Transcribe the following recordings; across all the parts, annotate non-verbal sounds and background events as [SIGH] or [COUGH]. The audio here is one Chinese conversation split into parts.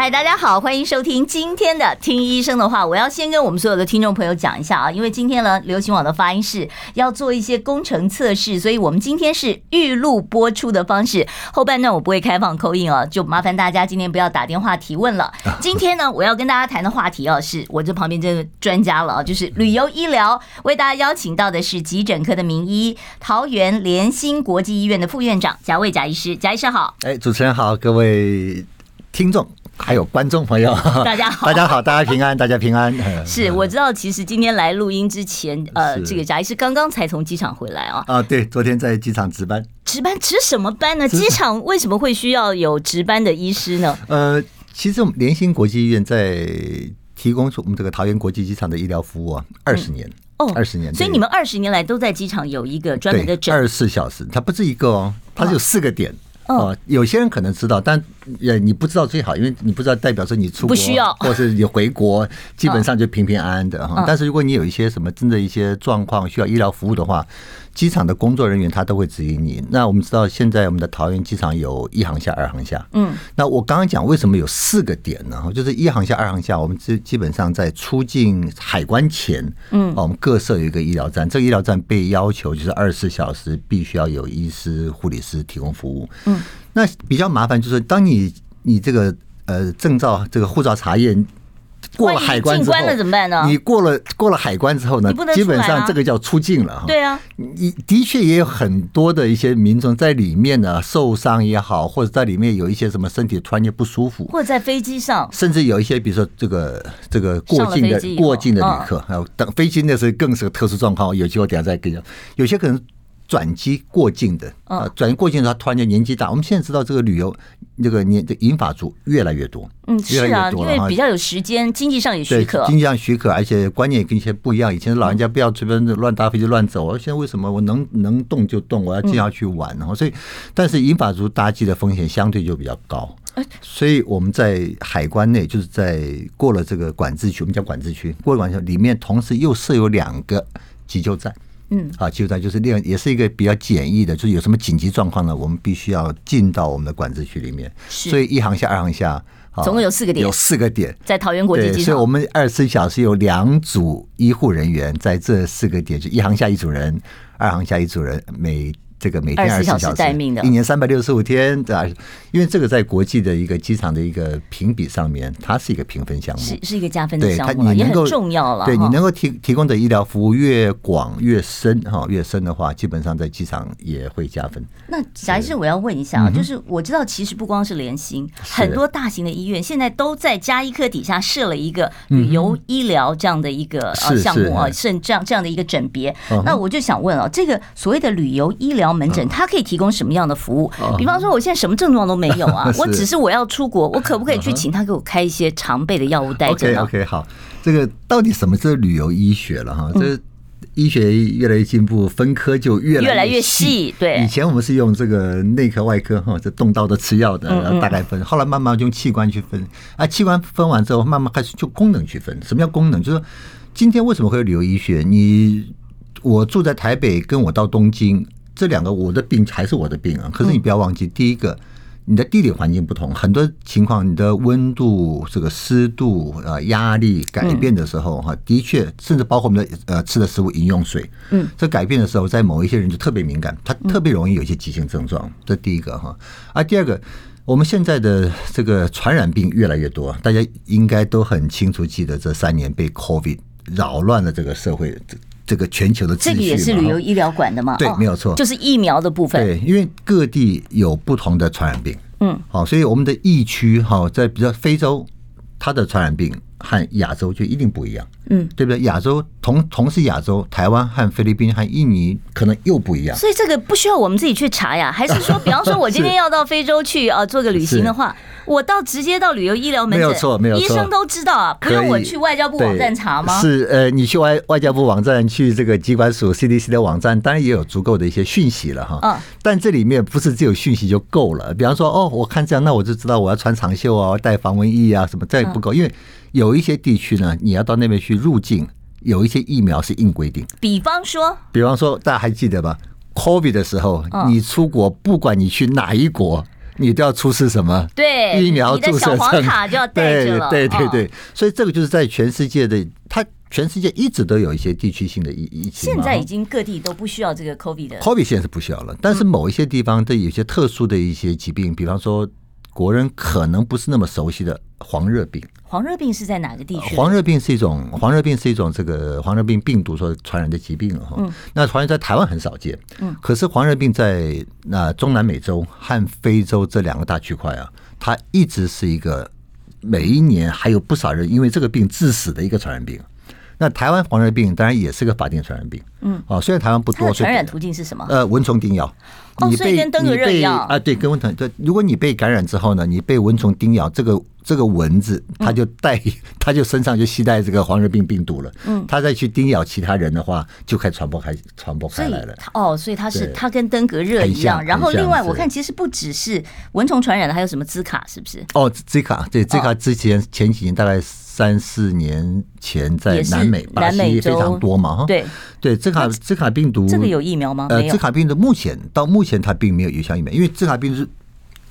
嗨，大家好，欢迎收听今天的听医生的话。我要先跟我们所有的听众朋友讲一下啊，因为今天呢，流行网的发音是要做一些工程测试，所以我们今天是预录播出的方式。后半段我不会开放 call in 啊，就麻烦大家今天不要打电话提问了。[LAUGHS] 今天呢，我要跟大家谈的话题啊，是我这旁边这个专家了啊，就是旅游医疗。为大家邀请到的是急诊科的名医，桃园联心国际医院的副院长贾卫贾医师。贾医师好，哎，主持人好，各位听众。还有观众朋友，大家好，[LAUGHS] 大家好，大家平安，大家平安。[LAUGHS] 是，我知道，其实今天来录音之前，呃，这个贾医师刚刚才从机场回来啊。啊，对，昨天在机场值班。值班值什么班呢？机场为什么会需要有值班的医师呢？[LAUGHS] 呃，其实我们联兴国际医院在提供我们这个桃园国际机场的医疗服务啊，二十年哦，二十年。所以你们二十年来都在机场有一个专门的诊，二十四小时，它不是一个哦，它是有四个点。哦，有些人可能知道，但也你不知道最好，因为你不知道代表说你出国，不需要，或是你回国，基本上就平平安安的哈。但是如果你有一些什么真的一些状况需要医疗服务的话，机场的工作人员他都会指引你。那我们知道现在我们的桃园机场有一航下、二航下。嗯，那我刚刚讲为什么有四个点呢？就是一航下、二航下，我们基基本上在出境海关前，嗯，我们各设有一个医疗站。这个医疗站被要求就是二十四小时必须要有医师、护理师提供服务。嗯，那比较麻烦就是当你你这个呃证照、这个护照查验。过了海关之后，关了怎么办呢？你过了过了海关之后呢？基本上这个叫出境了哈。对啊，你的确也有很多的一些民众在里面呢，受伤也好，或者在里面有一些什么身体突然间不舒服，或者在飞机上，甚至有一些比如说这个这个过境的过境的旅客，还有等飞机那时候更是个特殊状况。有机会等下再跟你讲，有些可能。转机过境的啊，转机过境的他突然间年纪大。我们现在知道这个旅游这个年的银发族越来越多，嗯，是啊，因为比较有时间，经济上也许可，经济上许可，而且观念也跟以前不一样。以前老人家不要随便乱搭飞机乱走，而现在为什么我能能动就动，我要经常去玩，然后所以，但是银发族搭机的风险相对就比较高，所以我们在海关内就是在过了这个管制区，我们叫管制区，过了管制区里面同时又设有两个急救站。嗯，啊，急救站就是另也是一个比较简易的，就是有什么紧急状况呢，我们必须要进到我们的管制区里面。所以一航下、二航厦，总共有四个点，有四个点在桃园国际机场。所以我们二十四小时有两组医护人员在这四个点，就一航下一组人，二航下一组人，每。这个每天二十四小时待命的，一年三百六十五天，对吧？因为这个在国际的一个机场的一个评比上面，它是一个评分项目，是是一个加分的项目，也很重要了。对，你能够提提供的医疗服务越广越深哈，越深的话，基本上在机场也会加分。那贾医生，我要问一下啊，就是我知道，其实不光是联心，很多大型的医院现在都在加医科底下设了一个旅游医疗这样的一个呃项目啊，甚这样这样的一个诊别。那我就想问啊，这个所谓的旅游医疗门诊，它可以提供什么样的服务？比方说，我现在什么症状都没有啊，[LAUGHS] 我只是我要出国，我可不可以去请他给我开一些常备的药物带着呢 OK，好，这个到底什么是旅游医学了哈？这医学越来越进步，分科就越来越细。对，以前我们是用这个内科、外科哈，这动刀的、吃药的，然后大概分。后来慢慢用器官去分，啊，器官分完之后，慢慢开始就功能去分。什么叫功能？就是今天为什么会有旅游医学？你我住在台北，跟我到东京。这两个我的病还是我的病啊，可是你不要忘记，第一个，你的地理环境不同，很多情况你的温度、这个湿度啊、压力改变的时候哈，的确，甚至包括我们的呃吃的食物、饮用水，嗯，这改变的时候，在某一些人就特别敏感，他特别容易有一些急性症状。这第一个哈，啊，第二个，我们现在的这个传染病越来越多，大家应该都很清楚记得这三年被 COVID 扰乱了这个社会。这个全球的这个也是旅游医疗管的吗？对，没有错，就是疫苗的部分。对，因为各地有不同的传染病，嗯，好，所以我们的疫区哈，在比较非洲，它的传染病和亚洲就一定不一样，嗯，对不对？亚洲同同是亚洲，台湾和菲律宾和印尼可能又不一样。所以这个不需要我们自己去查呀，还是说，比方说我今天要到非洲去啊做个旅行的话，我到直接到旅游医疗门诊，没有错，没有错，医生都知道啊，不用我去外交部网站查吗？是呃，你去外外交部网站去这个机关署 CDC 的网站，当然也有足够的一些讯息了哈。嗯，但这里面不是只有讯息就够了。比方说，哦，我看这样，那我就知道我要穿长袖啊，带防蚊液啊，什么这也不够，因为。有一些地区呢，你要到那边去入境，有一些疫苗是硬规定。比方说，比方说，大家还记得吧？COVID 的时候，你出国，不管你去哪一国，你都要出示什么？对，疫苗注射证卡就要带着了。对对对对，所以这个就是在全世界的，它全世界一直都有一些地区性的疫疫情。现在已经各地都不需要这个 COVID 的。COVID 现在是不需要了，但是某一些地方的有些特殊的一些疾病，比方说国人可能不是那么熟悉的黄热病。黄热病是在哪个地区？黄热病是一种黄热病是一种这个黄热病病毒所传染的疾病哈。嗯。那传染在台湾很少见。嗯。可是黄热病在那中南美洲和非洲这两个大区块啊，它一直是一个每一年还有不少人因为这个病致死的一个传染病。那台湾黄热病当然也是个法定传染病。嗯。哦，虽然台湾不多。传染途径是什么？呃，蚊虫叮咬。哦，所以跟登革热一样啊？对，跟蚊虫对。如果你被感染之后呢，你被蚊虫叮咬，这个。这个蚊子，它就带，[LAUGHS] 它就身上就携带这个黄热病病毒了。嗯，它再去叮咬其他人的话，就开始传播开传播开来了。哦，所以它是它跟登革热一样。然后另外我看其实不只是蚊虫传染的，还有什么兹卡是不是？哦，兹卡对，兹卡之前前几年大概三四年前在南美巴西非常多嘛哈。对对，兹卡兹卡病毒这个有疫苗吗？呃，兹卡病毒目前到目前它并没有有效疫苗，因为兹卡病毒是。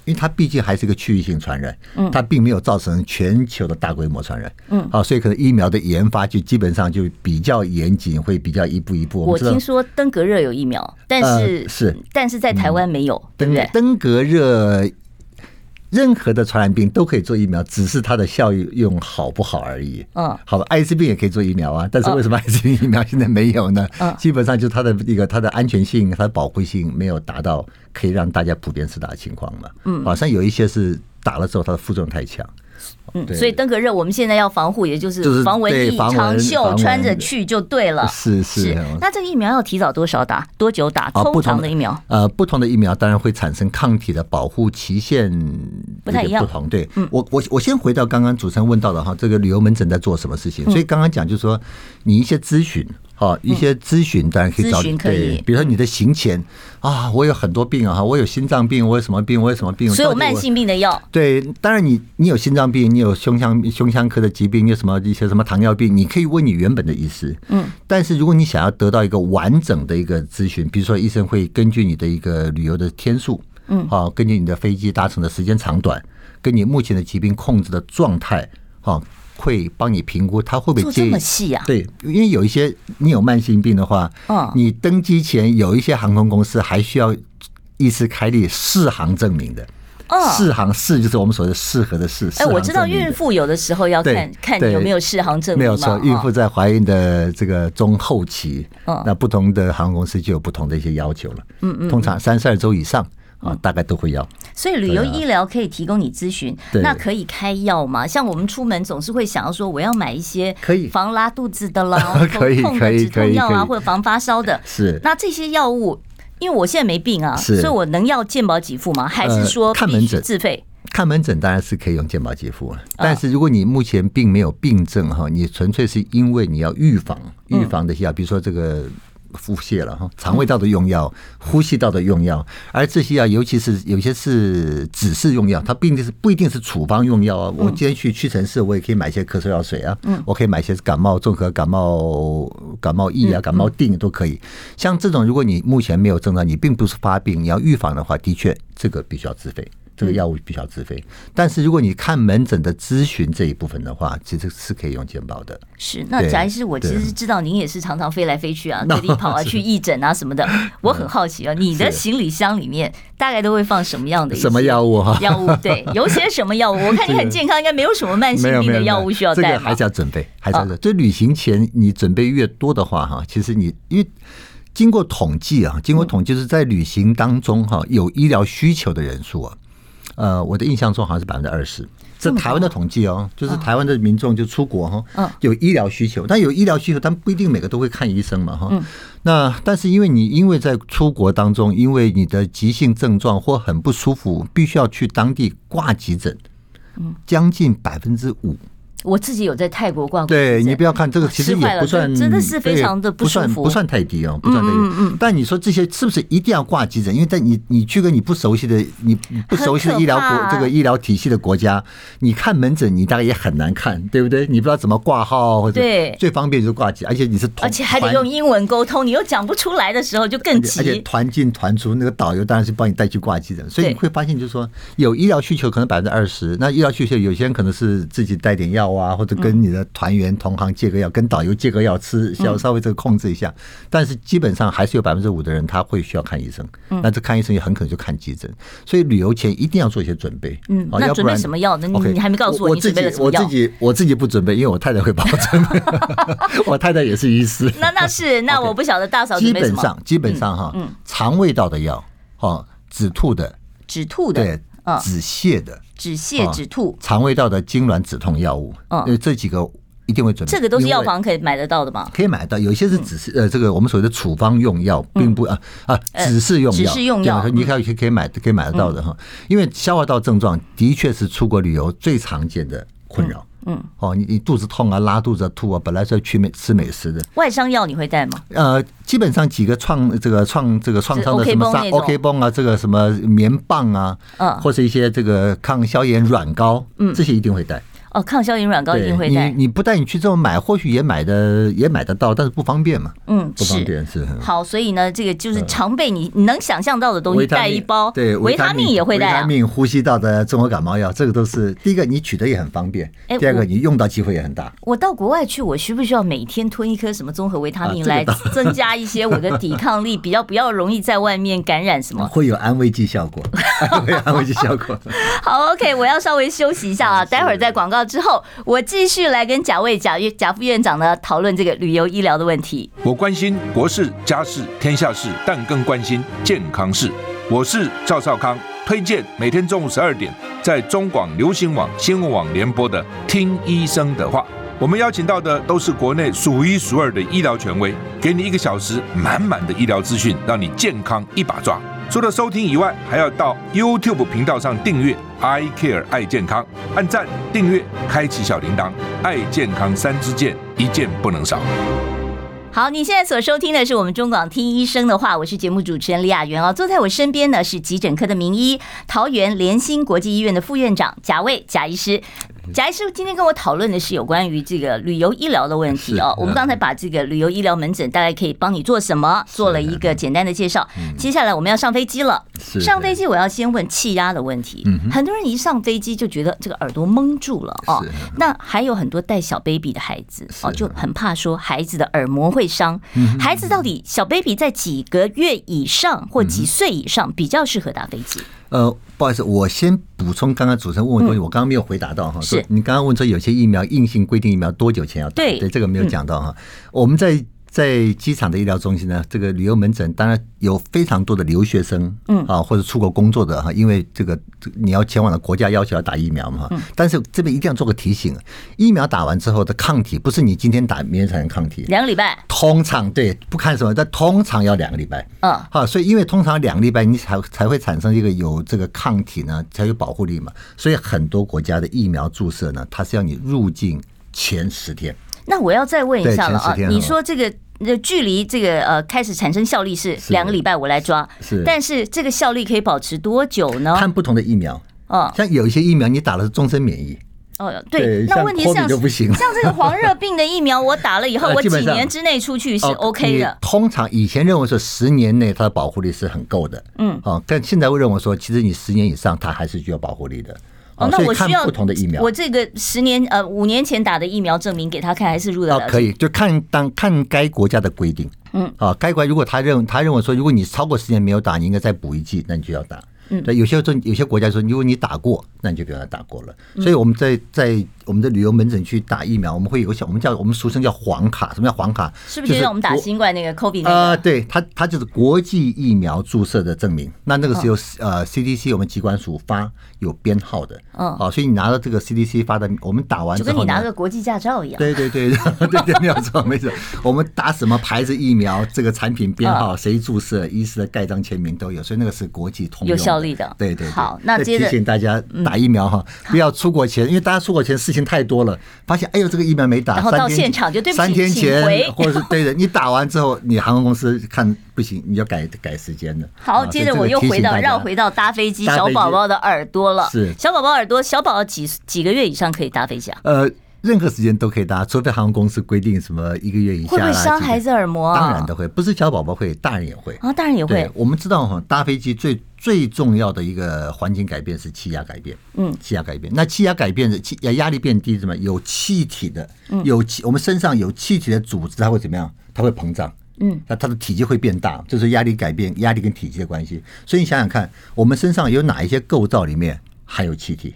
因为它毕竟还是个区域性传染，它并没有造成全球的大规模传染，嗯，好，所以可能疫苗的研发就基本上就比较严谨，会比较一步一步。我听说登革热有疫苗，但是是，但是在台湾没有，对不对？登革热。任何的传染病都可以做疫苗，只是它的效用好不好而已。嗯，好吧，艾滋病也可以做疫苗啊，但是为什么艾滋病疫苗现在没有呢？嗯，基本上就是它的一个它的安全性、它的保护性没有达到可以让大家普遍施打的情况嘛。嗯，好像有一些是打了之后它的副作用太强。嗯，所以登革热我们现在要防护，也就是防蚊疫、长袖穿着去就对了。是是。那这个疫苗要提早多少打？多久打？通常的疫苗？呃，不同的疫苗当然会产生抗体的保护期限不太一样。不同对，我我我先回到刚刚主持人问到的哈，这个旅游门诊在做什么事情？所以刚刚讲就是说，你一些咨询。好，一些咨询当然可以找，对，比如说你的行前啊，我有很多病啊，我有心脏病，我有什么病，我有什么病，所有慢性病的药。对，当然你你有心脏病，你有胸腔胸腔科的疾病，你有什么一些什么糖尿病，你可以问你原本的医师。嗯，但是如果你想要得到一个完整的一个咨询，比如说医生会根据你的一个旅游的天数，嗯，好，根据你的飞机搭乘的时间长短，跟你目前的疾病控制的状态，好。会帮你评估，他会不会？这么细啊？对，因为有一些你有慢性病的话，嗯，你登机前有一些航空公司还需要医师开立适航证明的。哦，适航适就是我们所谓的适合的适。哎，我知道孕妇有的时候要看看你有没有适航证明。没有错，孕妇在怀孕的这个中后期，那不同的航空公司就有不同的一些要求了。嗯嗯，通常三十二周以上。啊，大概都会要。所以旅游医疗可以提供你咨询，那可以开药吗？像我们出门总是会想要说，我要买一些可以防拉肚子的啦，[LAUGHS] 可以可以止痛药啊，或者防发烧的。是。那这些药物，因为我现在没病啊，所以我能要健保给付吗？还是说看门诊自费？看门诊当然是可以用健保给付了，但是如果你目前并没有病症哈，你纯粹是因为你要预防预防的药，比如说这个。腹泻了哈，肠胃道的用药，呼吸道的用药，而这些药，尤其是有些是指示用药，它不一定是不一定是处方用药啊。我今天去屈臣氏，我也可以买一些咳嗽药水啊，我可以买一些感冒综合感冒感冒液啊，感冒錠都可以。像这种，如果你目前没有症状，你并不是发病，你要预防的话，的确这个必须要自费。这个药物必须要自费，但是如果你看门诊的咨询这一部分的话，其实是可以用健保的。是，那贾医师，我其实知道您也是常常飞来飞去啊，[LAUGHS] 各地跑啊，去义诊啊什么的。[LAUGHS] 我很好奇啊，你的行李箱里面大概都会放什么样的什么药物哈？药物对，[LAUGHS] 有些什么药物？我看你很健康，应该没有什么慢性病的药物需要带。这个还是要准备，还是要准备。就旅行前你准备越多的话哈，其实你因为经过统计啊，经过统计是在旅行当中哈，有医疗需求的人数啊。呃，我的印象中好像是百分之二十。这台湾的统计哦，就是台湾的民众就出国哈，有医疗需求，但有医疗需求，但不一定每个都会看医生嘛哈。那但是因为你因为在出国当中，因为你的急性症状或很不舒服，必须要去当地挂急诊，将近百分之五。我自己有在泰国逛过，对，你不要看这个，其实也不算，真的是非常的不舒服，不算不算太低哦，不算太低。嗯嗯。但你说这些是不是一定要挂急诊？因为在你你去个你不熟悉的、你不熟悉的医疗国这个医疗体系的国家，你看门诊你大概也很难看，对不对？你不知道怎么挂号或者对，最方便就是挂急，而且你是而且还得用英文沟通，你又讲不出来的时候就更急。而且团进团出，那个导游当然是帮你带去挂急诊，所以你会发现就是说有医疗需求可能百分之二十，那医疗需求有些人可能是自己带点药啊，或者跟你的。团员同行借个药，跟导游借个药吃，要稍微这个控制一下。但是基本上还是有百分之五的人他会需要看医生。那这看医生也很可能就看急诊。所以旅游前一定要做一些准备。嗯，那准备什么药呢？你你还没告诉我，你准备了什么药？我自己我自己不准备，因为我太太会保证。[LAUGHS] 我太太也是医师。那那是 [LAUGHS] 那我不晓得大嫂基本上基本上哈，肠胃道的药，哈，止吐的，止吐的，对，止泻的。止泻止吐，肠胃道的痉挛止痛药物，嗯，这几个一定会准备。这个都是药房可以买得到的吗？可以买得到，有一些是只是呃，这个我们所谓的处方用药，并不啊啊，只是用药，只是用药，你可以可以买可以买得到的哈。因为消化道症状的确是出国旅游最常见的困扰。嗯，哦，你你肚子痛啊，拉肚子、吐啊，本来是要去美吃美食的。外伤药你会带吗？呃，基本上几个创这个创这个创伤的什么伤，OK 绷啊，这个什么棉棒啊，嗯，或者一些这个抗消炎软膏，嗯，这些一定会带。哦，抗消炎软膏一定会带。你你不带你去这么买，或许也买的也买得到，但是不方便嘛。嗯，不方便是。好，所以呢，这个就是常备，你你能想象到的东西带一包。对，维他命也会带。维他命、呼吸道的综合感冒药，这个都是第一个，你取得也很方便。第二个，你用到机会也很大。我到国外去，我需不需要每天吞一颗什么综合维他命来增加一些我的抵抗力，比较不要容易在外面感染什么？会有安慰剂效果，[LAUGHS] 会有安慰剂效果。[LAUGHS] 好，OK，我要稍微休息一下啊，[LAUGHS] 待会儿在广告之后我。继续来跟贾卫贾贾副院长呢讨论这个旅游医疗的问题。我关心国事、家事、天下事，但更关心健康事。我是赵少康，推荐每天中午十二点在中广流行网、新闻网联播的《听医生的话》。我们邀请到的都是国内数一数二的医疗权威，给你一个小时满满的医疗资讯，让你健康一把抓。除了收听以外，还要到 YouTube 频道上订阅 “I Care 爱健康”，按赞、订阅、开启小铃铛，爱健康三支箭，一件不能少。好，你现在所收听的是我们中广听医生的话，我是节目主持人李雅媛哦，坐在我身边呢是急诊科的名医，桃园联心国际医院的副院长贾卫贾医师。贾医师今天跟我讨论的是有关于这个旅游医疗的问题哦。我们刚才把这个旅游医疗门诊大概可以帮你做什么，做了一个简单的介绍。接下来我们要上飞机了，上飞机我要先问气压的问题。很多人一上飞机就觉得这个耳朵蒙住了哦。那还有很多带小 baby 的孩子哦，就很怕说孩子的耳膜会伤。孩子到底小 baby 在几个月以上或几岁以上比较适合搭飞机？呃，不好意思，我先补充刚刚主持人问的东西，我刚刚没有回答到哈。是，你刚刚问说有些疫苗硬性规定疫苗多久前要打？对，对，这个没有讲到哈。我们在。在机场的医疗中心呢，这个旅游门诊当然有非常多的留学生，嗯。啊，或者出国工作的哈，因为这个你要前往的国家要求要打疫苗嘛哈，但是这边一定要做个提醒，疫苗打完之后的抗体不是你今天打明天才能抗体，两个礼拜，通常对，不看什么，但通常要两个礼拜，嗯，好，所以因为通常两个礼拜你才才会产生一个有这个抗体呢，才有保护力嘛，所以很多国家的疫苗注射呢，它是要你入境前十天。那我要再问一下了啊，你说这个。那距离这个呃开始产生效力是两个礼拜，我来抓。是，但是这个效力可以保持多久呢？看不同的疫苗。哦，像有一些疫苗你打了是终身免疫。哦，对。那问题是像像这个黄热病的疫苗，我打了以后，[LAUGHS] 我几年之内出去是 OK 的。通常以前认为说十年内它的保护力是很够的。嗯。哦，但现在会认为说，其实你十年以上它还是具有保护力的。哦，那我需要不同的疫苗。我这个十年呃五年前打的疫苗证明给他看，还是入得了？可以，就看当看该国家的规定。嗯，啊，该国如果他认他认为说，如果你超过十年没有打，你应该再补一剂，那你就要打。嗯，对，有些这有些国家说，如果你打过，那你就不要打过了。所以我们在在我们的旅游门诊去打疫苗，我们会有个小，我们叫我们俗称叫黄卡。什么叫黄卡？是不是就是我们打新冠那个 COVID 那个？呃，对，它它就是国际疫苗注射的证明。那那个是由呃 CDC 我们机关署发有编号的。嗯，好，所以你拿到这个 CDC 发的，我们打完之后，就跟你拿个国际驾照一样。对对对 [LAUGHS] 对对，没有错没错。我们打什么牌子疫苗，这个产品编号，谁注射，医师的盖章签名都有，所以那个是国际通用有效力的。对对。好，那接着提醒大家打疫苗哈，不要出国前，因为大家出国前事情太多了，发现哎呦这个疫苗没打，然后到现场就对不起，三天前或者是对的，你打完之后，你航空公司看不行，你要改改时间了。好，接着我又回到绕回到搭飞机小宝宝的耳朵了。是小宝宝耳朵，小宝宝几几个月以上可以搭飞机啊？呃。任何时间都可以搭，除非航空公司规定什么一个月以下。会不会伤孩子耳膜？当然都会，不是小宝宝会，大人也会啊，大人也会。我们知道哈，搭飞机最最重要的一个环境改变是气压改变。嗯，气压改变，那气压改变的气压压力变低，什么有气体的，有气，我们身上有气体的组织，它会怎么样？它会膨胀。嗯，那它的体积会变大，这是压力改变，压力跟体积的关系。所以你想想看，我们身上有哪一些构造里面含有气体？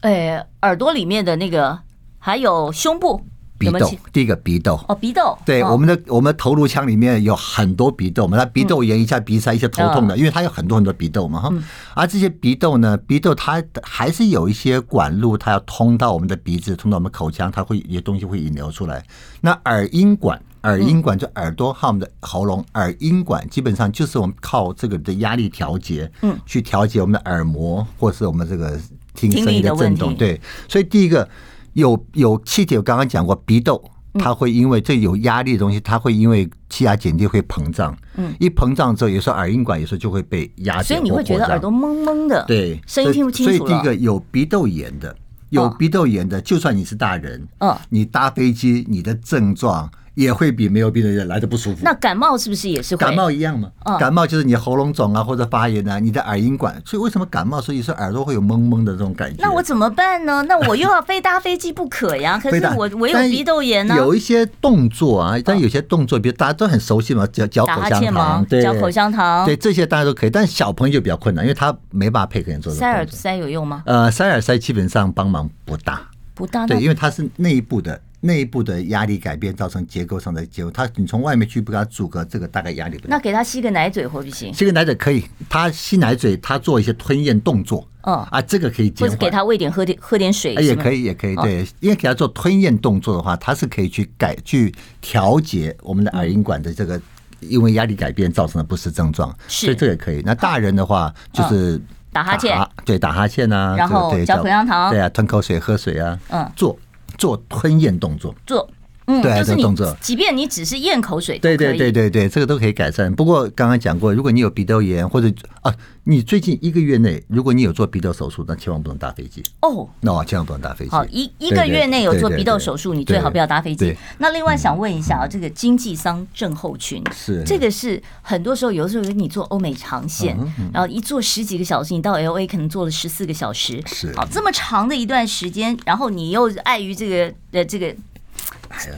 哎，耳朵里面的那个。还有胸部鼻窦，第一个鼻窦哦，鼻窦对，我们的我们头颅腔里面有很多鼻窦嘛，那鼻窦炎一下鼻塞一下头痛的，因为它有很多很多鼻窦嘛哈。而这些鼻窦呢，鼻窦它还是有一些管路，它要通到我们的鼻子，通到我们口腔，它会有些东西会引流出来。那耳音管，耳音管就耳朵和我们的喉咙，耳音管基本上就是我们靠这个的压力调节，嗯，去调节我们的耳膜或是我们这个听声音的震动。对，所以第一个。有有气体，我刚刚讲过，鼻窦它会因为这有压力的东西，它会因为气压减低会膨胀。嗯，一膨胀之后，有时候耳音管有时候就会被压紧，所以你会觉得耳朵蒙蒙的，对，声音听不清楚。所以第一个有鼻窦炎的，有鼻窦炎的，就算你是大人，嗯，你搭飞机，你的症状。也会比没有病的人来的不舒服。那感冒是不是也是会？感冒一样嘛？感冒就是你喉咙肿啊，或者发炎啊，你的耳音管。所以为什么感冒？所以是耳朵会有蒙蒙的这种感觉。那我怎么办呢？那我又要非搭飞机不可呀？[LAUGHS] 可是我我有鼻窦炎呢。有一些动作啊，但有些动作，比如大家都很熟悉嘛，嚼嚼口香糖，对，嚼口香糖，对，这些大家都可以。但小朋友就比较困难，因为他没办法配合人做。塞耳塞有用吗？呃，塞耳塞基本上帮忙不大，不大。对，因为它是内部的。内部的压力改变造成结构上的结构，它你从外面去不给它阻隔，这个大概压力不大。那给他吸个奶嘴会不行？吸个奶嘴可以，他吸奶嘴，他做一些吞咽动作。哦啊，这个可以减缓。或者给他喂点喝点喝点水。也可以，也可以，对，因为给他做吞咽动作的话，他是可以去改去调节我们的耳音管的这个因为压力改变造成的不适症状。是，所以这个也可以。那大人的话就是打哈欠，对，打哈欠啊，然后嚼口香糖，对啊，吞口水、喝水啊，嗯，做。做吞咽动作，做，嗯，对，这个动作，即便你只是咽口水，对对对对对，这个都可以改善。不过刚刚讲过，如果你有鼻窦炎或者啊。你最近一个月内，如果你有做鼻窦手术，那千万不能搭飞机哦。那千万不能搭飞机。好，一一个月内有做鼻窦手术，你最好不要搭飞机。那另外想问一下啊，这个经济舱症候群是这个是很多时候，有的时候你做欧美长线，然后一坐十几个小时，你到 LA 可能坐了十四个小时，是好这么长的一段时间，然后你又碍于这个呃这个。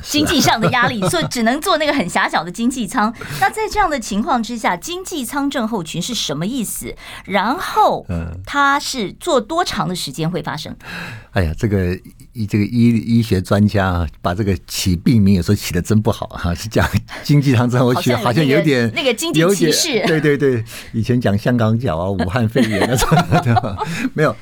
经济上的压力，[LAUGHS] 所以只能做那个很狭小的经济舱。那在这样的情况之下，经济舱症候群是什么意思？然后，它是做多长的时间会发生？哎呀，这个医这个医医学专家啊，把这个起病名有时候起的真不好哈，是讲 [LAUGHS] 经济舱症候群，好像有点那个经济歧视。对对对，以前讲香港脚啊、武汉肺炎啊什么的，没有。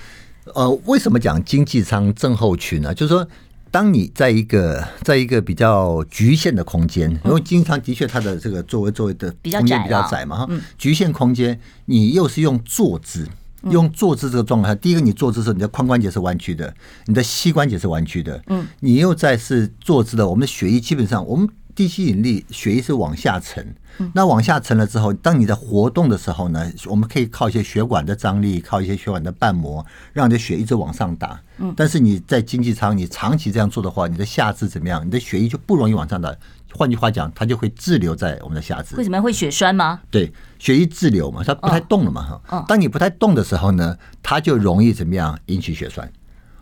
呃，为什么讲经济舱症候群呢？就是说。当你在一个在一个比较局限的空间，因为经常的确它的这个座位座位的空间比较窄嘛哈，局限空间，你又是用坐姿，用坐姿这个状态，第一个你坐姿的时候，你的髋关节是弯曲的，你的膝关节是弯曲的，嗯，你又在是坐姿的，我们的血液基本上我们。地吸引力，血液是往下沉。那往下沉了之后，当你在活动的时候呢，我们可以靠一些血管的张力，靠一些血管的瓣膜，让你的血一直往上打。但是你在经济舱，你长期这样做的话，你的下肢怎么样？你的血液就不容易往上打。换句话讲，它就会滞留在我们的下肢。为什么会血栓吗？对，血液滞留嘛，它不太动了嘛。哈，当你不太动的时候呢，它就容易怎么样引起血栓。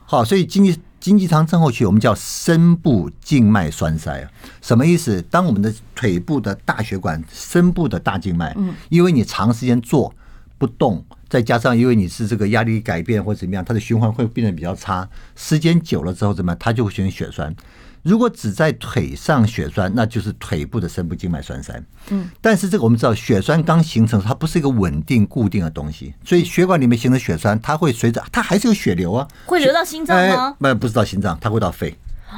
好，所以经济。经济舱症候群，我们叫深部静脉栓塞啊，什么意思？当我们的腿部的大血管、深部的大静脉，因为你长时间坐不动，再加上因为你是这个压力改变或怎么样，它的循环会变得比较差。时间久了之后怎么样，它就会形成血栓。如果只在腿上血栓，那就是腿部的深部静脉栓塞。嗯，但是这个我们知道，血栓刚形成，它不是一个稳定固定的东西，所以血管里面形成血栓，它会随着它还是有血流啊，会流到心脏吗？那、哎，不是到心脏，它会到肺。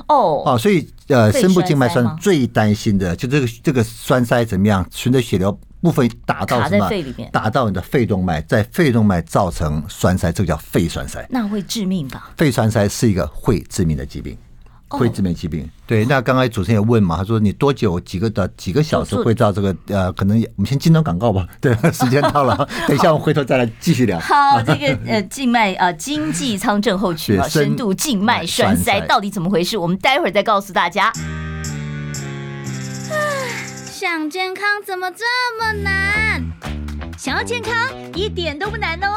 哦哦，所以呃，深部静脉栓最担心的就这个这个栓塞怎么样，循着血流部分打到什么？打到你的肺动脉，在肺动脉造成栓塞，这个叫肺栓塞。那会致命吧？肺栓塞是一个会致命的疾病。会致命疾病，对。那刚才主持人也问嘛，他说你多久几个的几个小时会到这个呃，可能我们先进段广告吧。[LAUGHS] 对，时间到了，[LAUGHS] 等一下我们回头再来继续聊。好，这个呃静脉呃经济舱症候群啊，[LAUGHS] 深度静脉栓塞到底怎么回事？我们待会儿再告诉大家。[SIGHS] 想健康怎么这么难？想要健康一点都不难哦，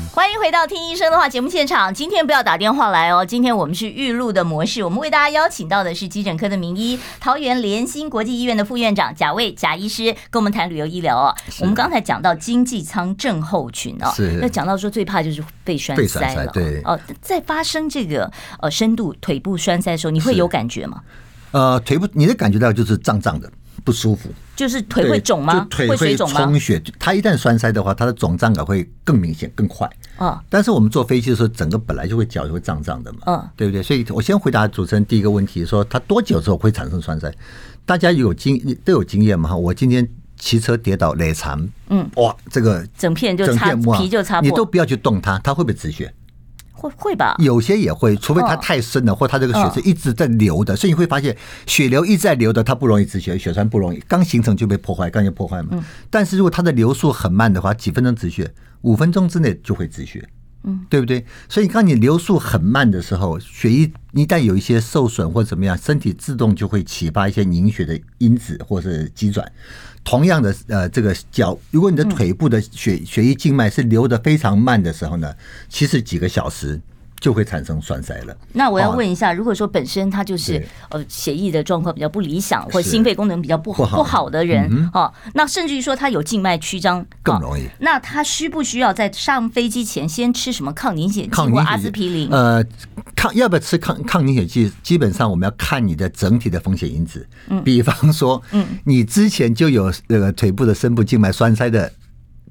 欢迎回到听医生的话节目现场。今天不要打电话来哦，今天我们是预录的模式。我们为大家邀请到的是急诊科的名医，桃园联心国际医院的副院长贾卫贾医师，跟我们谈旅游医疗哦。我们刚才讲到经济舱症候群哦，那讲到说最怕就是肺栓塞了。对哦，在发生这个呃深度腿部栓塞的时候，你会有感觉吗？呃，腿部你的感觉到就是胀胀的。不舒服，就是腿会肿吗？腿会充血。它一旦栓塞的话，它的肿胀感会更明显、更快。哦，但是我们坐飞机的时候，整个本来就会脚就会胀胀的嘛。嗯，对不对？所以我先回答主持人第一个问题，说它多久之后会产生栓塞？大家有经都有经验嘛？哈，我今天骑车跌倒累残，嗯，哇，这个整片就擦皮就擦破，你都不要去动它，它会不会止血？会会吧，有些也会，除非它太深了，或它这个血是一直在流的，所以你会发现血流一直在流的，它不容易止血，血栓不容易，刚形成就被破坏，刚就破坏嘛。但是如果它的流速很慢的话，几分钟止血，五分钟之内就会止血，嗯，对不对？所以当你流速很慢的时候，血液一旦有一些受损或怎么样，身体自动就会启发一些凝血的因子或是机转。同样的，呃，这个脚，如果你的腿部的血血液静脉是流的非常慢的时候呢，其实几个小时就会产生栓塞了。那我要问一下，如果说本身他就是呃血液的状况比较不理想，或心肺功能比较不好不好的人，哦，那甚至于说他有静脉曲张更容易。那他需不需要在上飞机前先吃什么抗凝血剂或阿司匹林？呃，抗要不要吃抗抗凝血剂？基本上我们要看你的整体的风险因子。嗯，比方说，嗯，你之前就有那个腿部的深部静脉栓塞的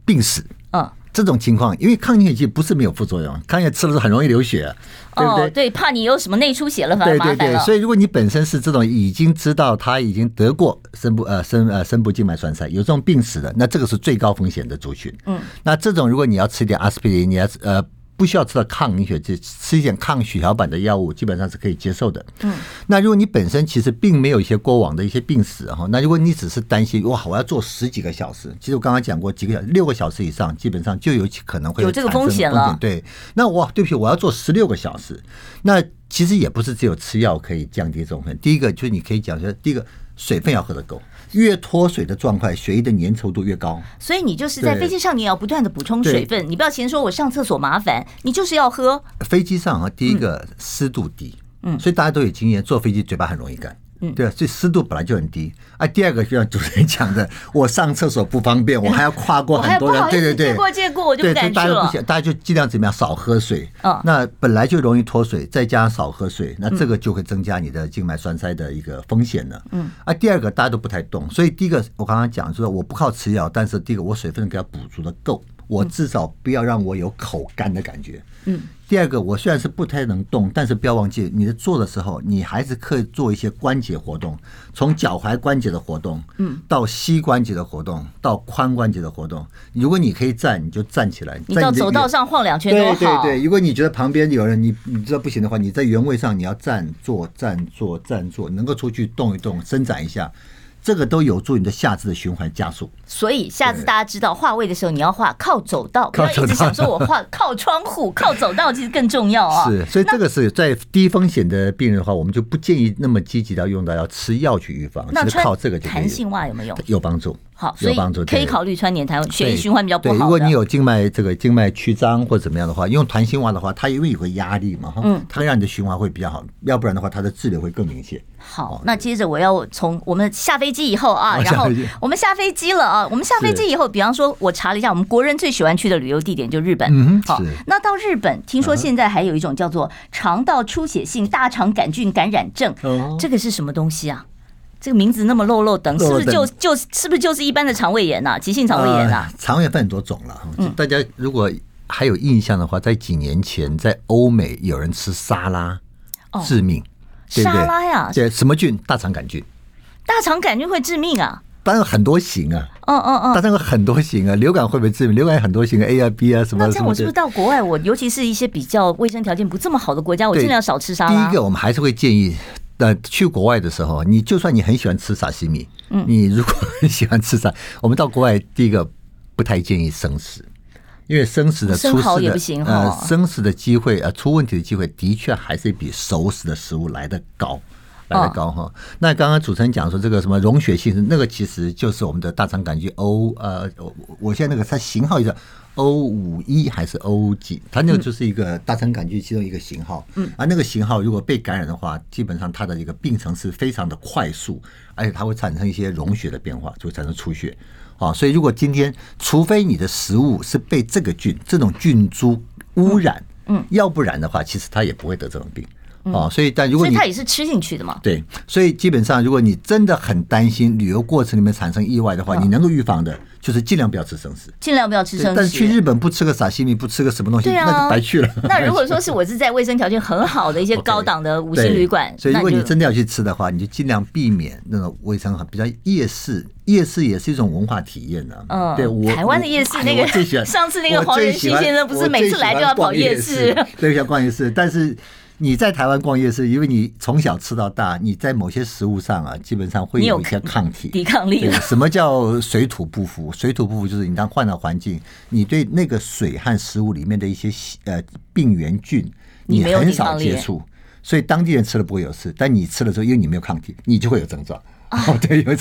病史。嗯。这种情况，因为抗凝血剂不是没有副作用，抗凝血吃了是很容易流血，对不对？哦、对，怕你有什么内出血了，反而麻烦了。对对对，所以如果你本身是这种已经知道他已经得过深部呃深呃深部静脉栓塞，有这种病史的，那这个是最高风险的族群。嗯，那这种如果你要吃一点阿司匹林，你要呃。不需要吃到抗凝血剂，吃一点抗血小板的药物，基本上是可以接受的。嗯，那如果你本身其实并没有一些过往的一些病史哈，那如果你只是担心哇，我要做十几个小时，其实我刚刚讲过几个小时，六个小时以上，基本上就有可能会有这个风险了。对，那我，对不起，我要做十六个小时，那其实也不是只有吃药可以降低这种风险。第一个就是你可以讲说，第一个水分要喝得够。越脱水的状态，血液的粘稠度越高。所以你就是在飞机上，你也要不断的补充水分。你不要嫌说我上厕所麻烦，你就是要喝。飞机上啊，第一个湿度低，嗯，所以大家都有经验，坐飞机嘴巴很容易干。嗯，对啊，所以湿度本来就很低。啊，第二个就像主持人讲的，[LAUGHS] 我上厕所不方便，我还要跨过 [LAUGHS] 很多人，对对对，借过借过我就不敢去了。大家就尽量怎么样少喝水。嗯，那本来就容易脱水，再加上少喝水，那这个就会增加你的静脉栓塞的一个风险了。嗯，啊，第二个大家都不太懂，所以第一个我刚刚讲说，我不靠吃药，但是第一个我水分给它补足的够。我至少不要让我有口干的感觉。嗯，第二个，我虽然是不太能动，但是不要忘记，你在做的时候，你还是可以做一些关节活动，从脚踝关节的活动，嗯，到膝关节的活动，到髋关节的活动。如果你可以站，你就站起来。你到走道上晃两圈。对对对，如果你觉得旁边有人，你你知道不行的话，你在原位上你要站坐站坐站坐，能够出去动一动，伸展一下。这个都有助你的下肢的循环加速。所以下次大家知道画位的时候，你要画靠走道，不要一直想说我画 [LAUGHS] 靠窗户、靠走道，其实更重要啊。[LAUGHS] 是，所以这个是在低风险的病人的话，我们就不建议那么积极到用到要吃药去预防，那是靠这个就。弹性袜有没有用？有帮助。好，所以可以考虑穿点弹，血液循环比较不好。对，如果你有静脉这个静脉曲张或怎么样的话，用弹性袜的话，它因为有个压力嘛，哈，嗯，它会让你的循环会比较好。要不然的话，它的滞留会更明显。好，那接着我要从我们下飞机以后啊，然后我们下飞机了啊，我们下飞机以后，比方说，我查了一下，我们国人最喜欢去的旅游地点就日本。嗯，好，那到日本，听说现在还有一种叫做肠道出血性大肠杆菌感染症，这个是什么东西啊？这个名字那么漏漏等，是不是就就是不是就是一般的肠胃炎呐？急性肠胃炎呐？肠胃炎分很多种了。大家如果还有印象的话，在几年前在欧美有人吃沙拉致命，沙拉呀？对，什么菌？大肠杆菌。大肠杆菌会致命啊？当然很多型啊。嗯嗯嗯。大肠有很多型啊，流感会不会致命？流感有很多型啊，A 啊 B 啊什么？那这样我是不是到国外，我尤其是一些比较卫生条件不这么好的国家，我尽量少吃沙拉。第一个，我们还是会建议。那去国外的时候，你就算你很喜欢吃沙西米，嗯，你如果很喜欢吃沙，我们到国外第一个不太建议生食，因为生食的出事的呃生食的机会呃出问题的机会的确还是比熟食的食物来的高，来的高哈。那刚刚主持人讲说这个什么溶血性，那个其实就是我们的大肠杆菌 O 呃，我现在那个它型号叫。O 五一还是 O 几？它那个就是一个大肠杆菌其中一个型号。嗯，而那个型号如果被感染的话，基本上它的一个病程是非常的快速，而且它会产生一些溶血的变化，就会产生出血。啊，所以如果今天除非你的食物是被这个菌、这种菌株污染，嗯，要不然的话，其实它也不会得这种病。啊，所以但如果你它也是吃进去的嘛？对，所以基本上如果你真的很担心旅游过程里面产生意外的话，你能够预防的。就是尽量不要吃生食，尽量不要吃生食。但是去日本不吃个沙西米，不吃个什么东西，那就白去了。[LAUGHS] 那如果说是我是在卫生条件很好的一些高档的 [LAUGHS] 五星旅馆，所以如果你真的要去吃的话，你就尽量避免那种卫生很比较夜市。夜市也是一种文化体验呢。嗯，对，我台湾的夜市 [LAUGHS] 那个上次那个黄仁勋先生不是每次来就要跑夜市，对，要逛夜市，但是。你在台湾逛夜市，因为你从小吃到大，你在某些食物上啊，基本上会有一些抗体、抵抗力。什么叫水土不服？水土不服就是你当换了环境，你对那个水和食物里面的一些呃病原菌，你很少接触，所以当地人吃了不会有事，但你吃了之后，因为你没有抗体，你就会有症状。[LAUGHS] 哦，对，有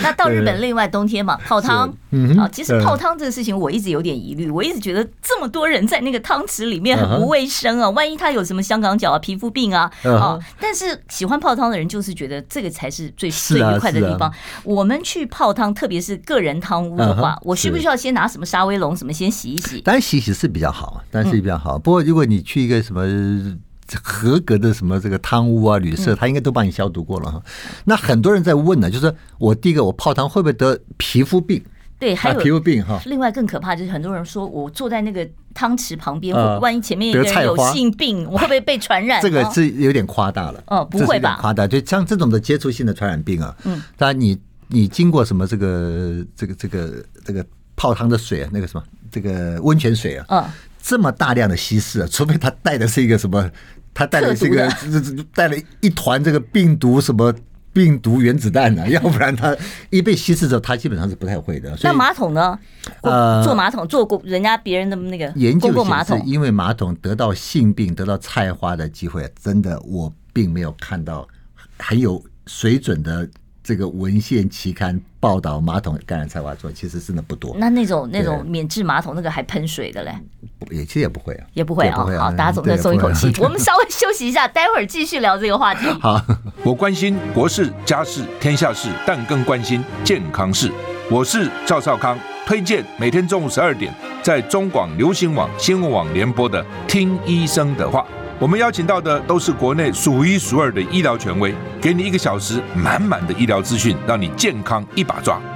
那到日本另外冬天嘛，泡汤。嗯，啊，其实泡汤这个事情我一直有点疑虑，我一直觉得这么多人在那个汤池里面很不卫生啊，万一他有什么香港脚啊、皮肤病啊啊！但是喜欢泡汤的人就是觉得这个才是最最愉快的地方。我们去泡汤，特别是个人汤屋的话，我需不需要先拿什么沙威龙什么先洗一洗？当然洗洗是比较好，当然是比较好。不过如果你去一个什么。合格的什么这个汤屋啊、旅社，他应该都帮你消毒过了哈。那很多人在问呢，就是我第一个我泡汤会不会得皮肤病？对，还有皮肤病哈。另外更可怕就是很多人说我坐在那个汤池旁边，我万一前面有人有性病，我会不会被传染？这个是有点夸大了。哦，不会吧？夸大，就像这种的接触性的传染病啊。嗯。当然，你你经过什么这个这个这个这个泡汤的水啊，那个什么这个温泉水啊，嗯，这么大量的稀释啊，除非他带的是一个什么。他带了这个，带了一团这个病毒什么病毒原子弹呢？[LAUGHS] 要不然他一被稀释之后，他基本上是不太会的。那马桶呢？呃，坐马桶坐过人家别人的那个研究马桶，因为马桶得到性病、得到菜花的机会，真的我并没有看到很有水准的。这个文献期刊报道马桶感染菜花做其实真的不多。那那种那种免治马桶那个还喷水的嘞？也其实也不会啊，也不会啊。好，大家总算松一口气。[LAUGHS] 我们稍微休息一下，待会儿继续聊这个话题。好，[LAUGHS] 我关心国事、家事、天下事，但更关心健康事。我是赵少康，推荐每天中午十二点在中广流行网、新闻网联播的《听医生的话》。我们邀请到的都是国内数一数二的医疗权威，给你一个小时满满的医疗资讯，让你健康一把抓。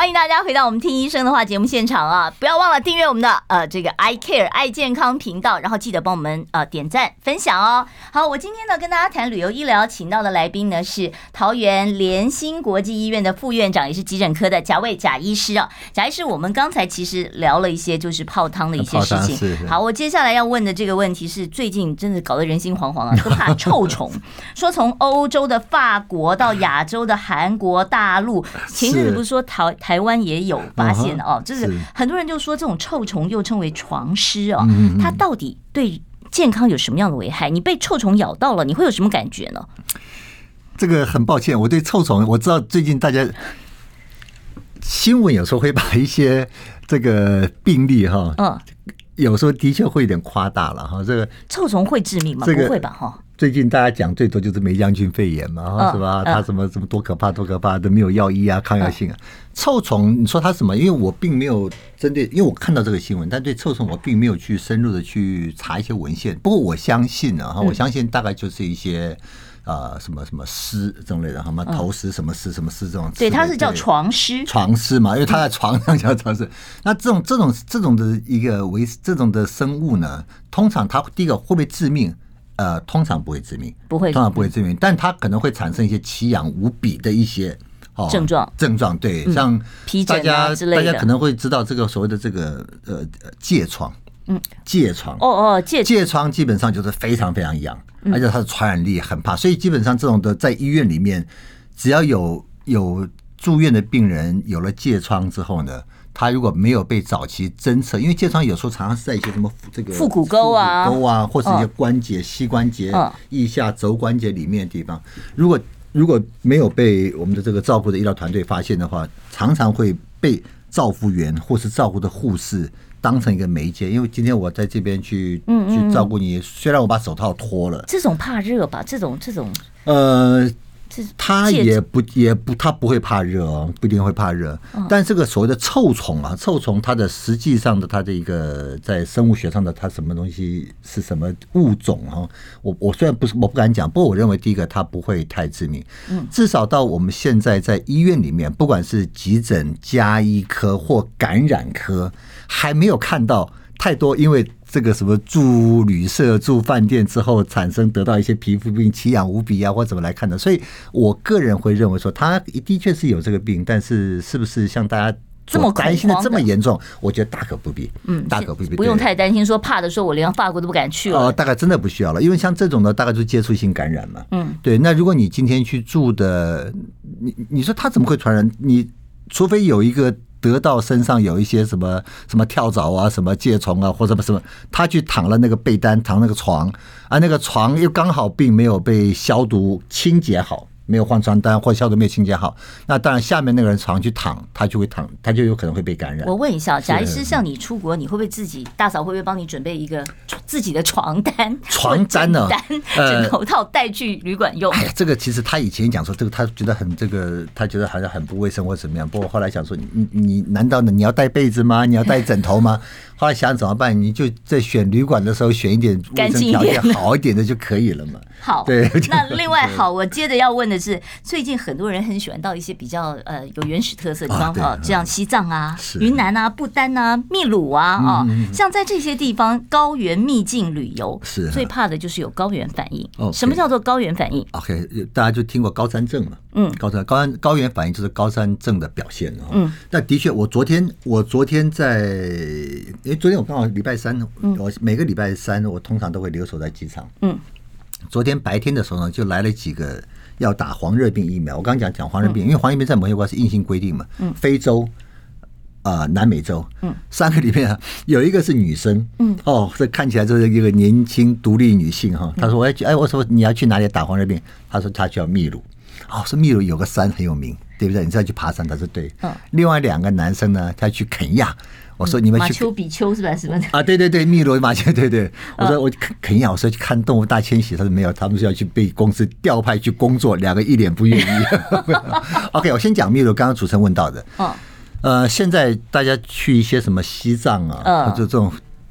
欢迎大家回到我们听医生的话节目现场啊！不要忘了订阅我们的呃这个 I Care 爱健康频道，然后记得帮我们呃点赞分享哦。好，我今天呢跟大家谈旅游医疗，请到的来宾呢是桃园联心国际医院的副院长，也是急诊科的贾卫贾医师啊。贾医师，我们刚才其实聊了一些就是泡汤的一些事情。好，我接下来要问的这个问题是，最近真的搞得人心惶惶啊，[LAUGHS] 都怕臭虫。说从欧洲的法国到亚洲的韩国、大陆，前阵子不是说台台湾也有发现哦，就是很多人就说这种臭虫又称为床虱哦，它到底对健康有什么样的危害？你被臭虫咬到了，你会有什么感觉呢？这个很抱歉，我对臭虫我知道，最近大家新闻有时候会把一些这个病例哈，嗯，有时候的确会有点夸大了哈。这个臭虫会致命吗？不会吧？哈。最近大家讲最多就是梅将军肺炎嘛，是吧？它什么什么多可怕多可怕，都没有药医啊，抗药性啊。臭虫，你说它什么？因为我并没有针对，因为我看到这个新闻，但对臭虫我并没有去深入的去查一些文献。不过我相信啊，我相信大概就是一些呃什么什么虱这种类的，什么头虱什么虱什么虱这种。对，它是叫床虱。床虱嘛，因为它在床上叫床虱。那这种这种这种的一个为这种的生物呢，通常它第一个会不会致命？呃，通常不会致命，不会，通常不会致命，但它可能会产生一些奇痒无比的一些哦症状，症状对，像皮大家大家可能会知道这个所谓的这个呃疥疮，嗯，疥疮，哦哦，疥。疥疮基本上就是非常非常痒，而且它的传染力很怕，所以基本上这种的在医院里面，只要有有住院的病人有了疥疮之后呢。他如果没有被早期侦测，因为疥疮有时候常常是在一些什么这个腹股沟啊、沟啊，或者一些关节、膝关节、腋下肘关节里面的地方，如果如果没有被我们的这个照顾的医疗团队发现的话，常常会被照护员或是照顾的护士当成一个媒介。因为今天我在这边去去照顾你，虽然我把手套脱了，这种怕热吧？这种这种呃。它也不也不，它不会怕热哦，不一定会怕热。但这个所谓的臭虫啊，臭虫它的实际上的它的一个在生物学上的它什么东西是什么物种哈？我我虽然不是我不敢讲，不过我认为第一个它不会太致命。至少到我们现在在医院里面，不管是急诊、加医科或感染科，还没有看到太多因为。这个什么住旅社、住饭店之后产生得到一些皮肤病、奇痒无比啊，或怎么来看的？所以我个人会认为说，他的确是有这个病，但是是不是像大家这么担心的这么严重？我觉得大可不必。嗯，大可不必，不用太担心。说怕的时候，我连法国都不敢去了。哦，大概真的不需要了，因为像这种的，大概就是接触性感染嘛。嗯，对。那如果你今天去住的，你你说他怎么会传染？你除非有一个。得到身上有一些什么什么跳蚤啊，什么疥虫啊，或者什么什么，他去躺了那个被单，躺那个床，啊，那个床又刚好并没有被消毒清洁好。没有换床单或消毒没有清洁好，那当然下面那个人床去躺，他就会躺，他就有可能会被感染。我问一下，贾医师，像你出国，你会不会自己大嫂会不会帮你准备一个自己的床单？床单呢？枕头套带去旅馆用？[LAUGHS] 哎呀，这个其实他以前讲说这个，他觉得很这个，他觉得好像很不卫生或怎么样。不过后来想说，你你难道呢？你要带被子吗？你要带枕头吗？后来想怎么办？你就在选旅馆的时候选一点卫生条件好一点的就可以了嘛。[LAUGHS] 好，对。[LAUGHS] 那另外好，我接着要问的是，最近很多人很喜欢到一些比较呃有原始特色的地方哈，这样西藏啊、云南啊、不丹啊、秘鲁啊啊，像在这些地方高原秘境旅游，是最怕的就是有高原反应。什么叫做高原反应？OK，大家就听过高山症嘛。嗯，高山高山高原反应就是高山症的表现。嗯，那的确，我昨天我昨天在。因为昨天我刚好礼拜三，我每个礼拜三我通常都会留守在机场。嗯，昨天白天的时候呢，就来了几个要打黄热病疫苗。我刚刚讲讲黄热病，因为黄热病在某些国家是硬性规定嘛。嗯，非洲啊，南美洲，嗯，[LAUGHS] 三个里面有一个是女生。嗯，哦，这看起来就是一个年轻独立女性哈。她说：“我要去，哎，我说你要去哪里打黄热病？”她说：“她去秘鲁。”哦，说秘鲁有个山很有名，对不对？你再去爬山，她说对。嗯，另外两个男生呢，他去肯亚。我说你们去马丘比丘是吧？什么的？啊，对对对，汨罗马丘，对对。我说我肯肯亚，我说去看动物大迁徙，他说没有，他们是要去被公司调派去工作，两个一脸不愿意。[LAUGHS] [LAUGHS] OK，我先讲汨罗，刚刚主持人问到的。呃，现在大家去一些什么西藏啊，或者这种